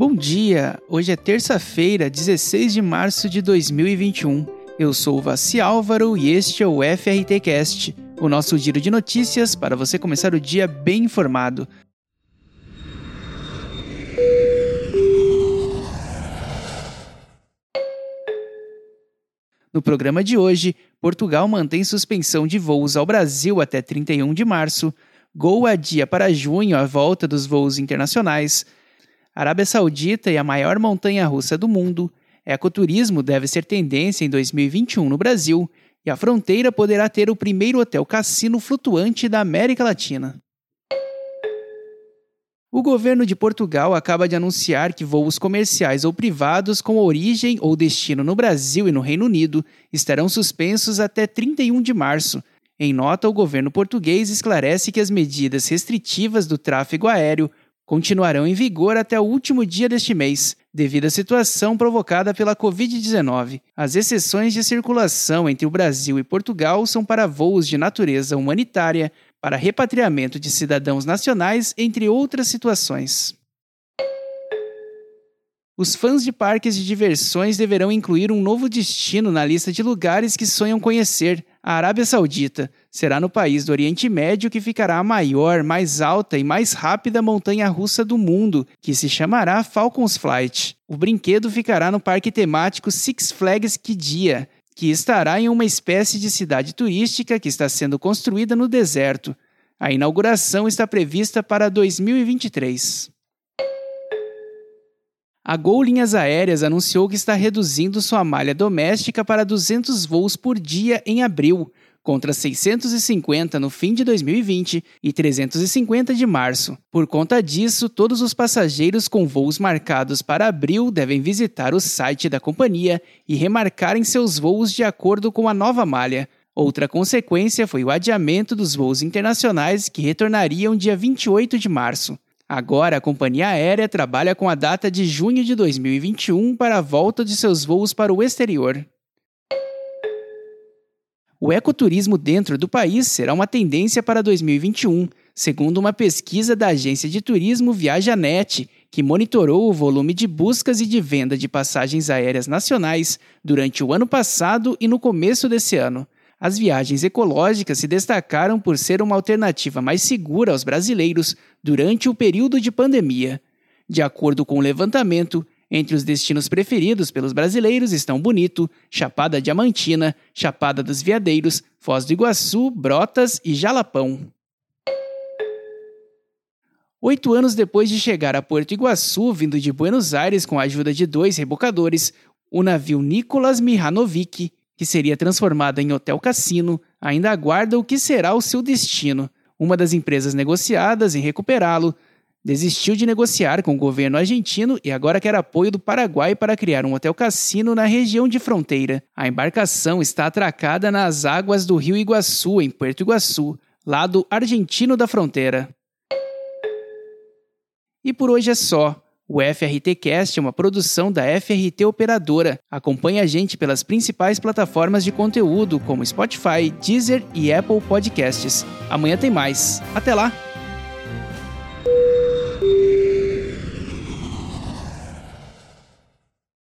Bom dia! Hoje é terça-feira, 16 de março de 2021. Eu sou o Vassi Álvaro e este é o FRT Cast, o nosso giro de notícias para você começar o dia bem informado. No programa de hoje, Portugal mantém suspensão de voos ao Brasil até 31 de março, Gol adia para junho a volta dos voos internacionais, Arábia Saudita e a maior montanha russa do mundo, ecoturismo deve ser tendência em 2021 no Brasil e a fronteira poderá ter o primeiro hotel cassino flutuante da América Latina. O governo de Portugal acaba de anunciar que voos comerciais ou privados com origem ou destino no Brasil e no Reino Unido estarão suspensos até 31 de março. Em nota, o governo português esclarece que as medidas restritivas do tráfego aéreo continuarão em vigor até o último dia deste mês, devido à situação provocada pela Covid-19. As exceções de circulação entre o Brasil e Portugal são para voos de natureza humanitária, para repatriamento de cidadãos nacionais, entre outras situações. Os fãs de parques de diversões deverão incluir um novo destino na lista de lugares que sonham conhecer, a Arábia Saudita. Será no país do Oriente Médio que ficará a maior, mais alta e mais rápida montanha russa do mundo, que se chamará Falcons Flight. O brinquedo ficará no parque temático Six Flags Qiddiya, que estará em uma espécie de cidade turística que está sendo construída no deserto. A inauguração está prevista para 2023. A Gol Linhas Aéreas anunciou que está reduzindo sua malha doméstica para 200 voos por dia em abril, contra 650 no fim de 2020 e 350 de março. Por conta disso, todos os passageiros com voos marcados para abril devem visitar o site da companhia e remarcarem seus voos de acordo com a nova malha. Outra consequência foi o adiamento dos voos internacionais que retornariam dia 28 de março. Agora, a companhia aérea trabalha com a data de junho de 2021 para a volta de seus voos para o exterior. O ecoturismo dentro do país será uma tendência para 2021, segundo uma pesquisa da agência de turismo ViajaNet, que monitorou o volume de buscas e de venda de passagens aéreas nacionais durante o ano passado e no começo desse ano. As viagens ecológicas se destacaram por ser uma alternativa mais segura aos brasileiros durante o período de pandemia. De acordo com o levantamento, entre os destinos preferidos pelos brasileiros estão Bonito, Chapada Diamantina, Chapada dos Veadeiros, Foz do Iguaçu, Brotas e Jalapão. Oito anos depois de chegar a Porto Iguaçu, vindo de Buenos Aires com a ajuda de dois rebocadores, o navio Nicolas Mihanovic que seria transformada em hotel cassino, ainda aguarda o que será o seu destino. Uma das empresas negociadas em recuperá-lo desistiu de negociar com o governo argentino e agora quer apoio do Paraguai para criar um hotel cassino na região de fronteira. A embarcação está atracada nas águas do Rio Iguaçu, em Puerto Iguaçu, lado argentino da fronteira. E por hoje é só. O FRT Cast é uma produção da FRT Operadora. Acompanhe a gente pelas principais plataformas de conteúdo como Spotify, Deezer e Apple Podcasts. Amanhã tem mais. Até lá!